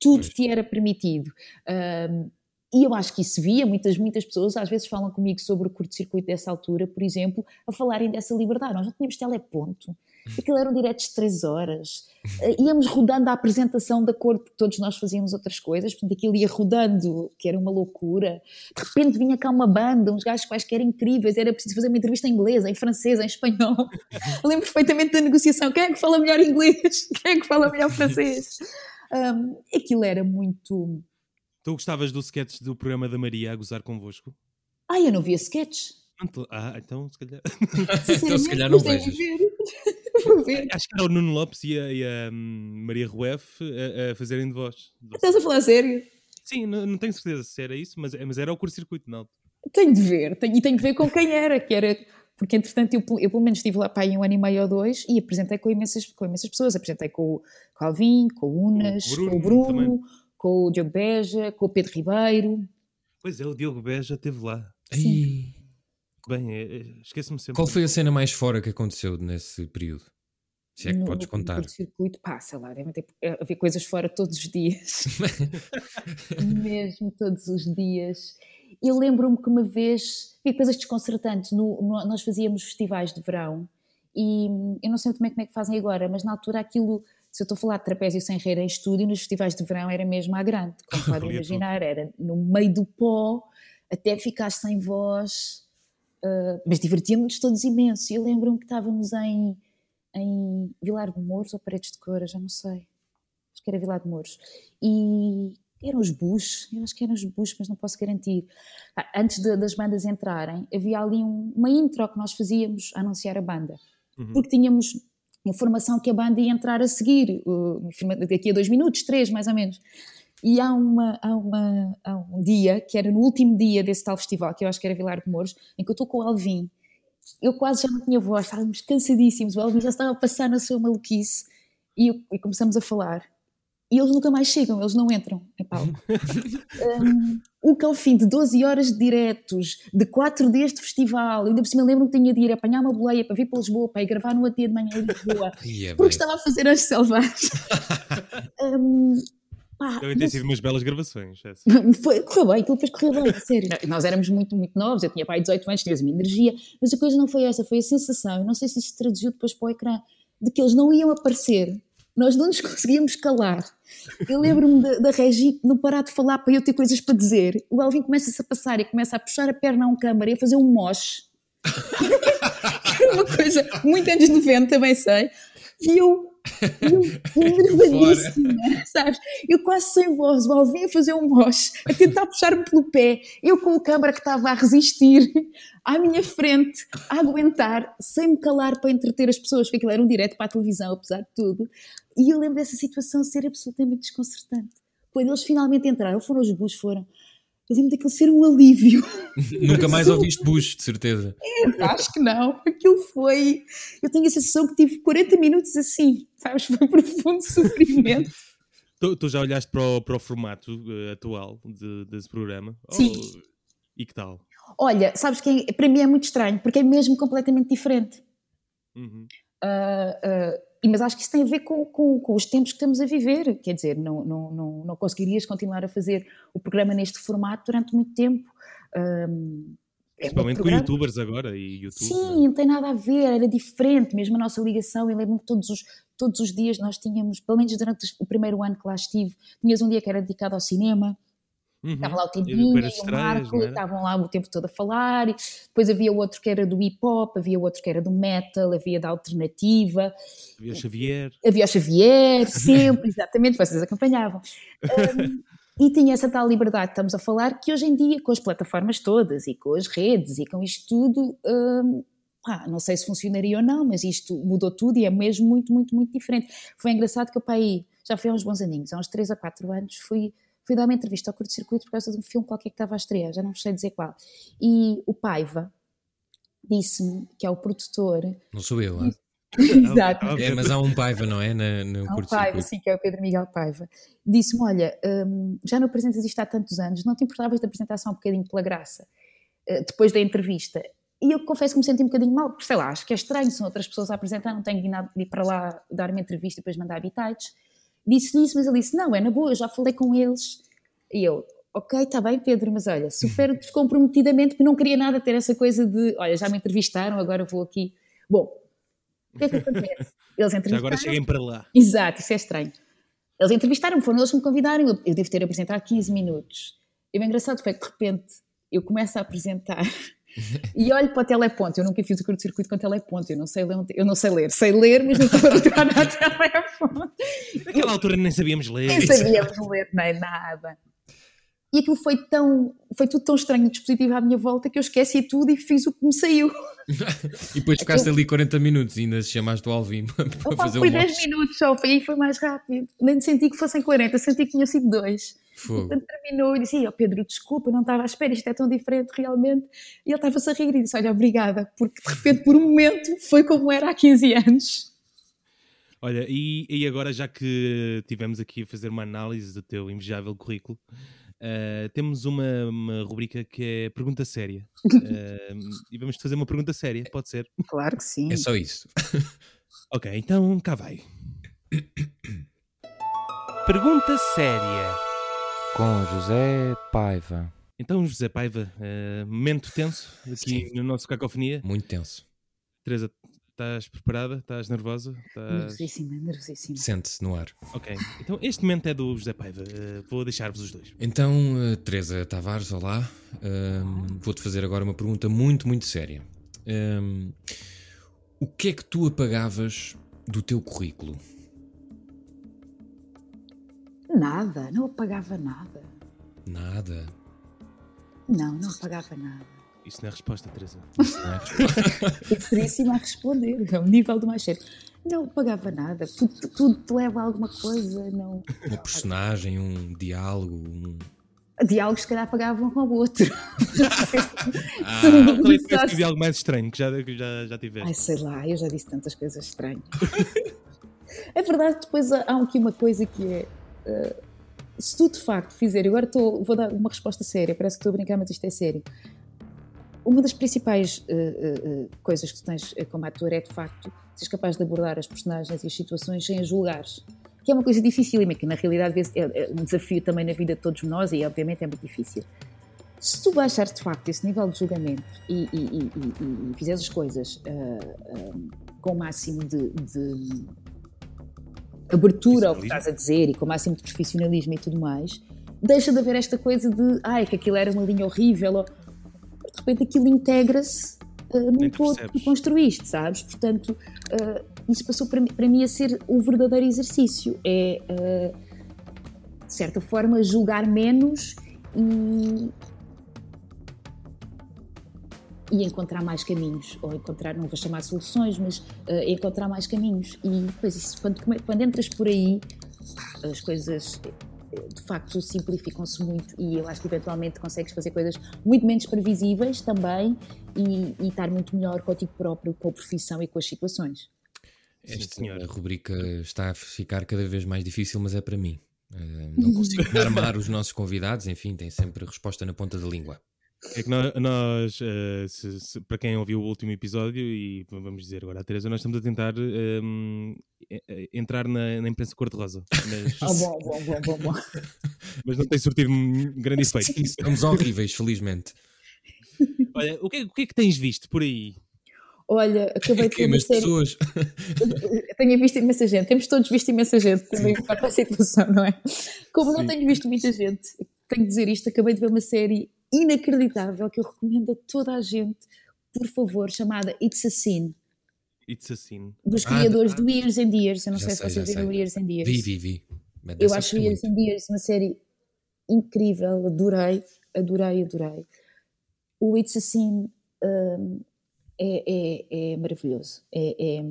Tudo Pois. te era permitido. Hum, e eu acho que isso via, muitas, muitas pessoas às vezes falam comigo sobre o curto-circuito dessa altura, por exemplo, a falarem dessa liberdade. Nós não tínhamos teleponto, aquilo eram diretos de três horas, Eh, íamos rodando a apresentação da cor, porque todos nós fazíamos outras coisas, portanto aquilo ia rodando, que era uma loucura. De repente vinha cá uma banda, uns gajos quaisquer incríveis, era preciso fazer uma entrevista em inglês, em francês, em espanhol. *laughs* Eu lembro perfeitamente da negociação, quem é que fala melhor inglês? *laughs* Quem é que fala melhor francês? Um, aquilo era muito... Tu gostavas do sketch do programa da Maria a gozar convosco? Ai, eu não via sketches. Ah, então se calhar. *laughs* Então, se calhar não *laughs* ver. Acho que era o Nuno Lopes e a, e a, hum, Maria Rueff a, a fazerem de voz. Estás a falar sério? Sim, não, não tenho certeza se era isso, mas, mas era o curto-circuito, não. Tenho de ver, tenho, e tenho de ver com quem era, que era, porque entretanto eu, eu pelo menos estive lá para aí um ano e meio ou dois e apresentei com imensas, com imensas pessoas, apresentei com o Calvin, com o Unas, Com o Bruno com o Bruno, com o Diogo Beja, com o Pedro Ribeiro, Pois é, o Diogo Beja esteve lá. Ai, Bem, é, é, esqueço-me sempre. qual foi a cena mais fora que aconteceu nesse período? Se é que no, podes no contar. circuito, pá, sei lá, devem ter, eh, haver coisas fora todos os dias, *laughs* *laughs* mesmo todos os dias. Eu lembro-me que uma vez, vi coisas desconcertantes, no, no- nós fazíamos festivais de verão e hum, eu não sei muito bem como é que fazem agora, mas na altura aquilo, se eu estou a falar de trapézio sem rede em estúdio, nos festivais de verão era mesmo à grande, como *laughs* podem imaginar, era no meio do pó, até ficar sem voz, ah, mas divertíamos-nos todos imenso. Eu lembro-me que estávamos em, em Vilar de Mouros ou Paredes de Cora, já não sei. Acho que era Vilar de Mouros. E eram os Bush, eu acho que eram os Bush, mas não posso garantir. Ah, Antes de- das bandas entrarem, havia ali um- uma intro que nós fazíamos a anunciar a banda. Uhum. Porque tínhamos informação que a banda ia entrar a seguir, uh, daqui a dois minutos, três mais ou menos. E há, uma, há, uma, há um dia, que era no último dia desse tal festival, que eu acho que era Vilar de Mouros, em que eu estou com o Alvin. Eu quase já não tinha voz, estávamos cansadíssimos. O Alvin já estava a passar na sua maluquice e, eu- e começamos a falar. e eles nunca mais chegam, eles não entram em palco. *laughs* um, o que ao fim de 12 horas de diretos, de 4 dias de festival, ainda por cima lembro que tinha de ir apanhar uma boleia para vir para Lisboa, para ir gravar no dia de manhã em Lisboa, Ia *laughs* porque bem. estava a fazer as selvagens. *laughs* um, pá, Devem ter mas- sido umas belas gravações. essa. *laughs* foi, correu bem, aquilo depois correu bem, sério. Nós éramos muito, muito novos, eu tinha pai 18 anos, tinha uma energia, mas a coisa não foi essa, foi a sensação, eu não sei se isso se traduziu depois para o ecrã, de que eles não iam aparecer, nós não nos *laughs* conseguíamos calar. Eu lembro-me da, da Regi não parar de falar para eu ter coisas para dizer. O Alvin começa-se a passar e começa a puxar a perna a um câmara e a fazer um moche. *laughs* Era uma coisa muito anos 90, também sei. E eu, eu nervadíssima, *laughs* sabes? Eu quase sem voz, o Alvin a fazer um moche, a tentar puxar-me pelo pé, eu com o câmara que estava a resistir à minha frente, a aguentar, sem me calar para entreter as pessoas, porque aquilo era um direto para a televisão, apesar de tudo. E eu lembro dessa situação ser absolutamente desconcertante. Quando eles finalmente entraram, foram os bus, foram. Eu lembro daquilo ser um alívio. *laughs* Nunca mais ouviste Bush, de certeza. Acho que não. Aquilo foi. Eu tenho a sensação que tive 40 minutos assim, sabes? Foi um profundo sofrimento. *laughs* Tu, tu já olhaste para o, para o formato eh, atual de- desse programa? Sim. Ou- e que tal? Olha, sabes que é- para mim é muito estranho, porque é mesmo completamente diferente. Uhum. Ah, e- mas acho que isso tem a ver com, com- com os tempos que estamos a viver. Quer dizer, não, não, não, não conseguirias continuar a fazer o programa neste formato durante muito tempo. Ahm, é um Principalmente com programa- youtubers agora e YouTube. Sim, não tem nada a ver, era diferente, mesmo a nossa ligação. Eu lembro-me que todos os, todos os dias nós tínhamos, pelo menos durante o primeiro ano que lá estive, tinhas um dia que era dedicado ao cinema. Uhum. Estava lá o Tendinha e o Marco, era? estavam lá o tempo todo a falar. E depois havia outro que era do hip hop, havia outro que era do metal, havia da alternativa, Havia Xavier. havia o Xavier, sempre, *laughs* exatamente, vocês acompanhavam. *laughs* Um, e tinha essa tal liberdade que estamos a falar, que hoje em dia, com as plataformas todas e com as redes e com isto tudo, um, pá, não sei se funcionaria ou não, mas isto mudou tudo e é mesmo muito, muito, muito diferente. Foi engraçado que eu, pá, aí, já foi há uns bons aninhos, há uns 3 a 4 anos, fui, fui dar uma entrevista ao curto-circuito por causa de um filme qualquer que estava a estrear, já não sei dizer qual. E o Paiva disse-me, que é o produtor, Não sou eu. *laughs* exato, Ah, É, mas há um Paiva, não é? Na, no Há um Paiva, sim, que é o Pedro Miguel Paiva, disse-me: Olha, hum, já não apresentas isto há tantos anos, não te importavas da apresentação um bocadinho pela graça, eh, depois da entrevista. E eu confesso que me senti um bocadinho mal, porque sei lá, acho que é estranho, são outras pessoas a apresentar, não tenho de ir nada- de ir para lá dar uma entrevista e depois mandar habitats. Disse-lhe isso, mas ele disse: Não, é na boa, eu já falei com eles. E eu, ok, está bem, Pedro, mas olha, super *laughs* descomprometidamente, porque não queria nada ter essa coisa de: Olha, já me entrevistaram, agora vou aqui. Bom, o que é que acontece? *laughs* Eles Já entrevistaram. agora cheguem para lá. Exato, isso é estranho. Eles entrevistaram-me, foram eles que me convidaram, eu, eu devo ter apresentado 15 minutos. E o engraçado foi que de repente eu começo a apresentar e olho para o teleponto. Eu nunca fiz o curto-circuito com teleponto, eu não sei ler, eu não sei ler. Sei ler, mas não estou a na *laughs* teleponto. Naquela altura nem sabíamos ler. Nem sabíamos ler nem nada. E aquilo foi tão, foi tudo tão estranho o dispositivo à minha volta que eu esqueci tudo e fiz o que me saiu. *laughs* E depois ficaste ali 40 minutos e ainda chamaste o Alvin *laughs* para Opa, fazer foi um 10 mote. minutos só, foi aí foi mais rápido. Nem senti que fossem 40, senti que tinham sido dois. Fogo. Quando terminou, eu disse: "Ih, ó Pedro, desculpa, não estava à espera, isto é tão diferente realmente. E ele estava-se a rir e disse: Olha, obrigada, porque de repente, por um momento, foi como era há 15 anos. Olha, e, e agora já que tivemos aqui a fazer uma análise do teu invejável currículo, eh, temos uma, uma rubrica que é pergunta séria. *laughs* Eh, e vamos fazer uma pergunta séria, pode ser? Claro que sim. É só isso. *laughs* Ok, então cá vai. Pergunta séria. Com José Paiva. Então, José Paiva, eh, momento tenso aqui Sim. no nosso Cacofonia. Muito tenso. Teresa, estás preparada? Estás nervosa? Estás... Nervosíssima, nervosíssima. Sente-se no ar. Ok, então este momento é do José Paiva. Eh, vou deixar-vos os dois. Então, eh, Teresa Tavares, olá. Ahm, Vou-te fazer agora uma pergunta muito, muito séria. Ahm, o que é que tu apagavas do teu currículo? Nada, não apagava nada. Nada. Não, não apagava nada. Isso não é resposta, Teresa. *laughs* Isso não é resposta. A responder, é o nível do mais sério. Não apagava nada, tudo, tudo te leva a alguma coisa, não. Uma personagem, um diálogo, um... Diálogos, se calhar, apagavam um ao outro. *laughs* Ah, Qual é que o diálogo mais estranho que já, já, já tiveste? Ai, sei lá, eu já disse tantas coisas estranhas. é verdade, depois há aqui uma coisa que é. uh, se tu de facto fizer, agora estou, vou dar uma resposta séria, parece que estou a brincar, mas isto é sério. Uma das principais uh, uh, coisas que tu tens como ator é de facto seres capaz de abordar as personagens e as situações sem as julgares. Que é uma coisa difícil, e que na realidade é um desafio também na vida de todos nós e obviamente é muito difícil. Se tu baixares de facto esse nível de julgamento e, e, e, e fizeres as coisas uh, com o máximo de, de abertura ao que estás a dizer e com o máximo de profissionalismo e tudo mais, deixa de haver esta coisa de ai, que aquilo era uma linha horrível, ou de repente aquilo integra-se uh, num todo que construíste, sabes? Portanto, uh, isso passou para, para, mim a ser o verdadeiro exercício. É, uh, de certa forma, julgar menos e, e encontrar mais caminhos, ou encontrar, não vou chamar soluções, mas uh, encontrar mais caminhos. E depois, isso, quando, quando entras por aí, as coisas de facto simplificam-se muito e eu acho que eventualmente consegues fazer coisas muito menos previsíveis também e, e estar muito melhor contigo próprio, com a profissão e com as situações. Esta rubrica está a ficar cada vez mais difícil, mas é para mim. Uh, não *laughs* consigo armar os nossos convidados, enfim, tem sempre resposta na ponta da língua. É que nós, nós uh, se, se, para quem ouviu o último episódio, e vamos dizer agora a Teresa, nós estamos a tentar um, ehm, entrar na, na imprensa cor-de-rosa. Mas... Oh, bom, bom, bom, bom, bom. *laughs* mas não tem surtido um grande efeito. Estamos horríveis, felizmente. Olha, o que, é, o que é que tens visto por aí? Olha, acabei de ver uma série. pessoas. *laughs* Tenho visto imensa gente, temos todos visto imensa gente, também importa a situação, não é? Como Sim. não tenho visto muita gente, tenho de dizer isto, acabei de ver uma série inacreditável que eu recomendo a toda a gente, por favor, chamada It's a Sin. It's a Sin. Dos ah, criadores ah, do Years and Years. Eu não sei, sei se vocês viram Years and Years. Vi, vi, vi. Eu acho Years and Years uma série incrível, adorei, adorei, adorei. O It's a Sin um, é, é, é, maravilhoso. É, é,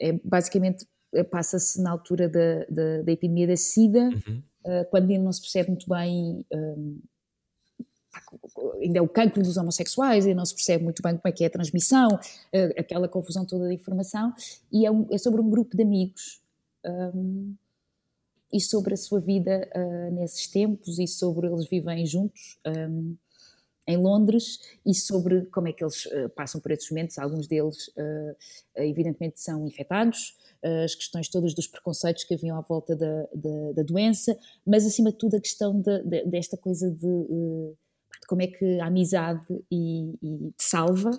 é basicamente passa-se na altura da, da, da, epidemia da SIDA, uhum. uh, quando ainda não se percebe muito bem um, ainda é o cancro dos homossexuais, e não se percebe muito bem como é que é a transmissão, uh, aquela confusão toda de informação, e é, um, é sobre um grupo de amigos um, e sobre a sua vida uh, nesses tempos e sobre eles vivem juntos um, em Londres e sobre como é que eles uh, passam por esses momentos. Alguns deles, evidentemente, são infectados, as questões todas dos preconceitos que haviam à volta da, da, da doença, mas acima de tudo a questão de, de, desta coisa de de como é que a amizade e, e te salva,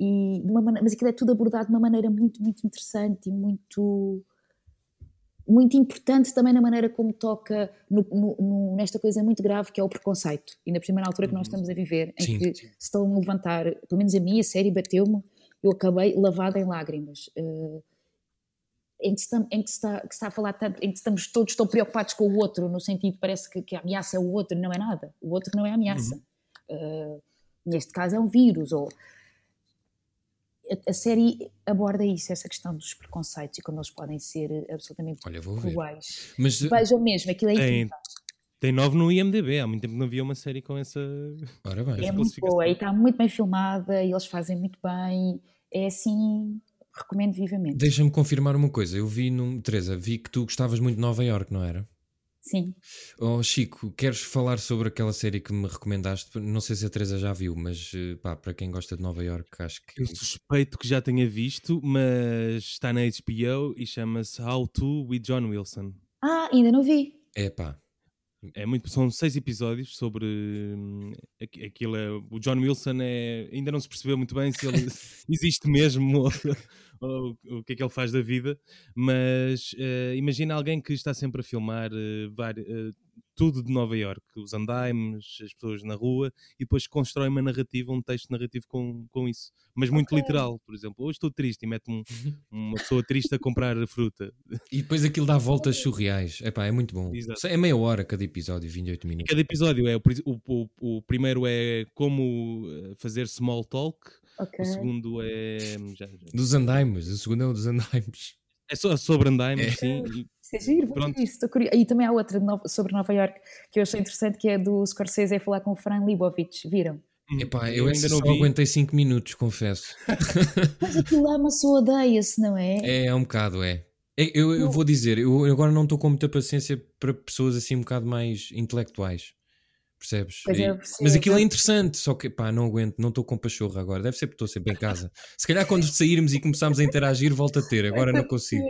e de uma maneira, mas aquilo é tudo abordado de uma maneira muito, muito interessante e muito muito importante também na maneira como toca no, no, no, nesta coisa muito grave que é o preconceito e na primeira altura que nós uhum. estamos a viver em sim, que sim. se estão a levantar, pelo menos a mim a série bateu-me eu acabei lavada em lágrimas uh, em, que, está, em que, está, que está a falar tanto, em que estamos todos tão preocupados com o outro, no sentido parece que, que a ameaça é o outro, não é nada. O outro não é a ameaça. Uhum. Uh, neste caso é um vírus. Ou... A, a, série aborda isso, essa questão dos preconceitos e como eles podem ser absolutamente Olha, cruéis. Mas, Vejam mesmo, aquilo é tem, tem nove no IMDB, há muito tempo não havia uma série com essa. Ora bem. É *laughs* muito boa e está muito bem filmada e eles fazem muito bem. É assim recomendo vivamente. Deixa-me confirmar uma coisa. Eu vi, no, Teresa, vi que tu gostavas muito de Nova York, não era? Sim. Oh, Chico, queres falar sobre aquela série que me recomendaste? Não sei se a Teresa já viu, mas eh, pá, para quem gosta de Nova York, acho que. Eu suspeito que já tenha visto, mas está na HBO e chama-se How to with John Wilson. Ah, ainda não vi. É pá, é muito, são seis episódios sobre hum, aquilo. É, o John Wilson é, ainda não se percebeu muito bem se ele *laughs* existe mesmo *laughs* ou, o que é que ele faz da vida, mas uh, imagina alguém que está sempre a filmar uh, vários, uh, tudo de Nova York, os andaimes, as pessoas na rua, e depois constrói uma narrativa, um texto narrativo com, com isso. Mas muito okay. literal, por exemplo. Hoje estou triste e mete um, *laughs* uma pessoa triste a comprar fruta. E depois aquilo dá voltas surreais. Epá, é muito bom. Exato. É meia hora cada episódio, 28 minutos. Cada episódio é, o, o, o primeiro é como eh, fazer small talk, okay. o segundo é... Já, já. Dos andaimes, o segundo é o dos andaimes. É só sobre andaimes, é. sim. Isso é giro, Pronto. isso, estou curioso. E também há outra sobre Nova York que eu achei interessante, que é do Scorsese a falar com o Fran Libovich, viram? Hum, Epá, eu, eu ainda não só vi. aguentei 5 minutos, confesso. *laughs* Mas aquilo ama-se ou odeia-se, não é? É, é um bocado, é. É, Eu, eu Eu- vou dizer, eu agora não estou com muita paciência para pessoas assim um bocado mais intelectuais. Percebes? E- mas aquilo é interessante, só que pá, não aguento, não estou com pachorra agora. Deve ser porque estou sempre em casa. Se calhar quando sairmos e começarmos a interagir, volta a ter. Agora não consigo.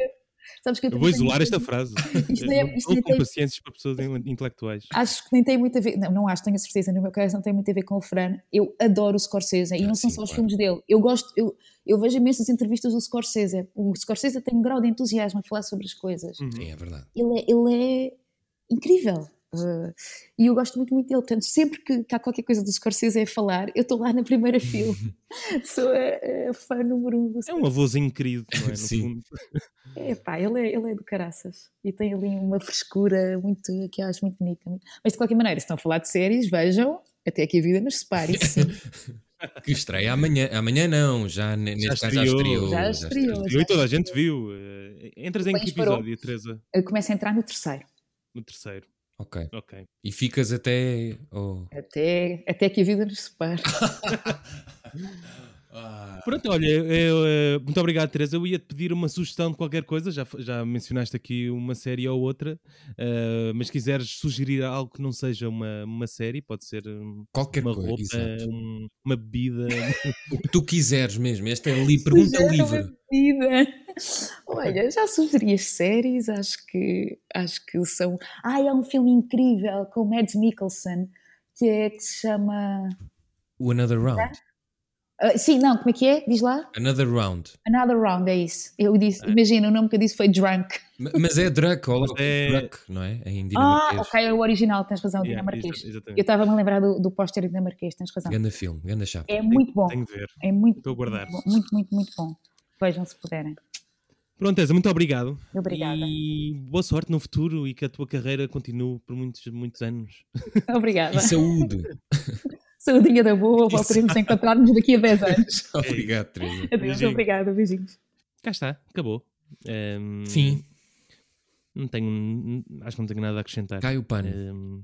Sabes que eu Eu vou isolar esta frase. *laughs* Isto nem é- não estou com paciências para pessoas in- intelectuais. Acho que nem tem muito a ver, não, não acho, tenho a certeza, no meu caso não tem muito a ver com o Fran. Eu adoro o Scorsese e Ah, não são sim, só os claro. filmes dele. Eu gosto, eu, eu vejo imensas entrevistas do Scorsese. O Scorsese tem um grau de entusiasmo a falar sobre as coisas. Uhum. Sim, é verdade. Ele é, ele é incrível. Uh, e eu gosto muito, muito dele. Portanto, sempre que, que há qualquer coisa do Scorsese a falar, eu estou lá na primeira fila. *laughs* Sou a, a fã número um do É um avôzinho querido, não é? No Sim. fundo. *laughs* É pá, ele é, ele é do caraças. E tem ali uma frescura muito, que eu acho muito bonita. Mas de qualquer maneira, se estão a falar de séries, vejam até que a vida nos separe. Sim. *laughs* Que estreia amanhã. Amanhã não, já ne- neste caso já estreou. estreou. Já estreou. E toda a gente viu. eh, Entras em Bem, que episódio, Teresa? Eu começo a entrar no terceiro. No terceiro. Ok. Ok. E ficas até. oh. Até, até que a vida nos separe. *laughs* Pronto, olha, eu, eh, muito obrigado, Teresa. Eu ia te pedir uma sugestão de qualquer coisa, já, já mencionaste aqui uma série ou outra, eh, mas se quiseres sugerir algo que não seja uma, uma série, pode ser um, Qualquer uma coisa. roupa, um- uma bebida. *laughs* O que tu quiseres mesmo. Esta é li pergunta uma livre. Olha, já sugeri as séries, acho que, acho que são. Ah, há um filme incrível com o Mads Mikkelsen que, é, que se chama. O Another Round. Ah, sim, não, como é que é? Diz lá? Another Round. Another Round, é isso. Eu disse, imagina, o nome que eu disse foi Drunk. Ma- Mas é Druck, ou Mas é- Druck, não é? Em Ah, dinamarquês. ok, é o original, tens razão, Yeah, dinamarquês. exa- Eu exatamente. estava-me a lembrar do, do póster dinamarquês, tens razão. Ganda filme, ganda chapa. É muito bom. Tenho de ver. É muito, Estou a guardar. muito, muito, muito, muito bom. Vejam se puderem. Pronto, Teresa, muito obrigado. Obrigada. E boa sorte no futuro e que a tua carreira continue por muitos, muitos anos. *laughs* *laughs* Obrigada. E saúde. *laughs* Saudinha da boa, *laughs* voltaremos a encontrar-nos daqui a 10 anos. *laughs* Obrigado, Teresa. Adeus, obrigada, beijinhos. Cá está, acabou. Ehm, Fim. Não tenho, acho que não tenho nada a acrescentar. Cai o pano. Ehm,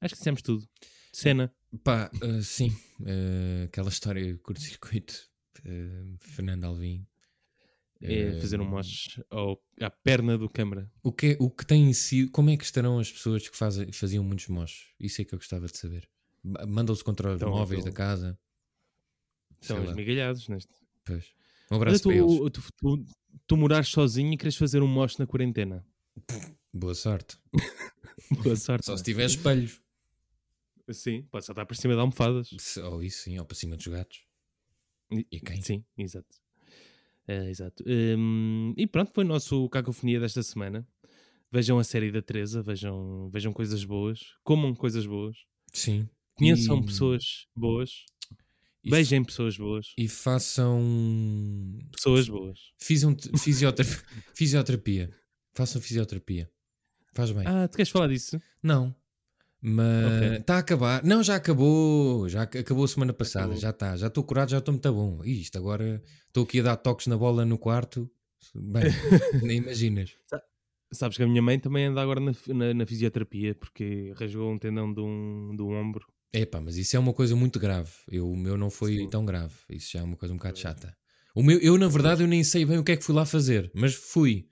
acho que dissemos tudo. Cena. Pá, ah, sim. ah, aquela história curto-circuito. ah, Fernando Alvim. É fazer um mosh ao, à perna do câmara. O que, o que tem sido. Como é que estarão as pessoas que fazem, faziam muitos moches? Isso é que eu gostava de saber. Ma- Mandam-se contra os Então, móveis então- da casa. Estão esmigalhados neste. Pois. Um abraço para eles. tu, tu, tu, tu morares sozinho e queres fazer um mosh na quarentena. Boa sorte. *laughs* Boa sorte. Só não se tiver espelhos. Sim, pode saltar por cima de almofadas. Ou isso sim, ou para cima dos gatos. E, E quem? Sim, exato. É, exato. Hum, e pronto, foi o nosso Cacofonia desta semana. Vejam a série da Teresa, vejam, vejam coisas boas, comam coisas boas, Sim. Conheçam E- pessoas boas, e- beijem pessoas boas, E façam. pessoas boas. Fisiom- Fisioterapia. *laughs* fisioterapia. Façam fisioterapia. Faz bem. Ah, tu queres falar disso? Não. Mas está a acabar. Não, já acabou. Já ac- acabou a semana passada. Acabou. Já está. Já estou curado, já estou muito bom. Isto agora estou aqui a dar toques na bola no quarto. Bem, *laughs* nem imaginas. Sabes que a minha mãe também anda agora na, na, na fisioterapia porque rasgou um tendão de um, do ombro. Epá, mas isso é uma coisa muito grave. Eu, o meu não foi Sim. tão grave. Isso já é uma coisa um bocado chata. O meu, eu, na verdade, eu nem sei bem o que é que fui lá fazer, mas fui.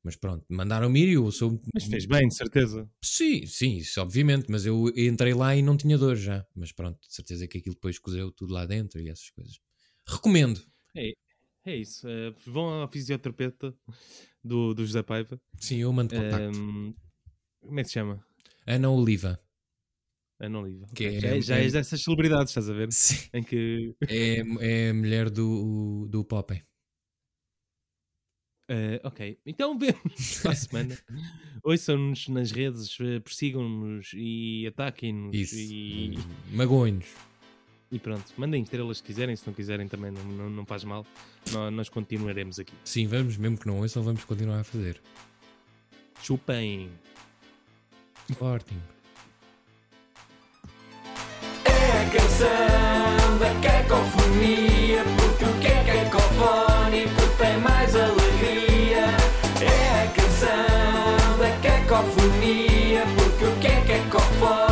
Mas pronto, mandaram-me ir e eu sou. Mas fez bem, de certeza. Sim, sim, isso obviamente, mas eu entrei lá e não tinha dor já. Mas pronto, de certeza que aquilo depois cozeu tudo lá dentro e essas coisas. Recomendo. É isso. eh, vão à fisioterapeuta do, do José Paiva. Sim, eu mando contacto. Ehm, como é que se chama? Ana Oliva. Ana Oliva. Que Ok, é- já, já és dessas celebridades, estás a ver? Sim. Em que. É, é a mulher do, do Popeye. eh, ok, então vemos *laughs* para a semana. Ouçam-nos nas redes, eh, persigam-nos e ataquem-nos. Isso. E, *laughs* Magões. e pronto, mandem estrelas se quiserem, se não quiserem também não, não, não faz mal. Nós, nós continuaremos aqui. Sim, vamos, mesmo que não ouçam, vamos continuar a fazer. Chupem! canção da cacofonia. Porque o que é cacofónico tem mais alegria. É a canção da cacofonia. Porque o que é cacofónico.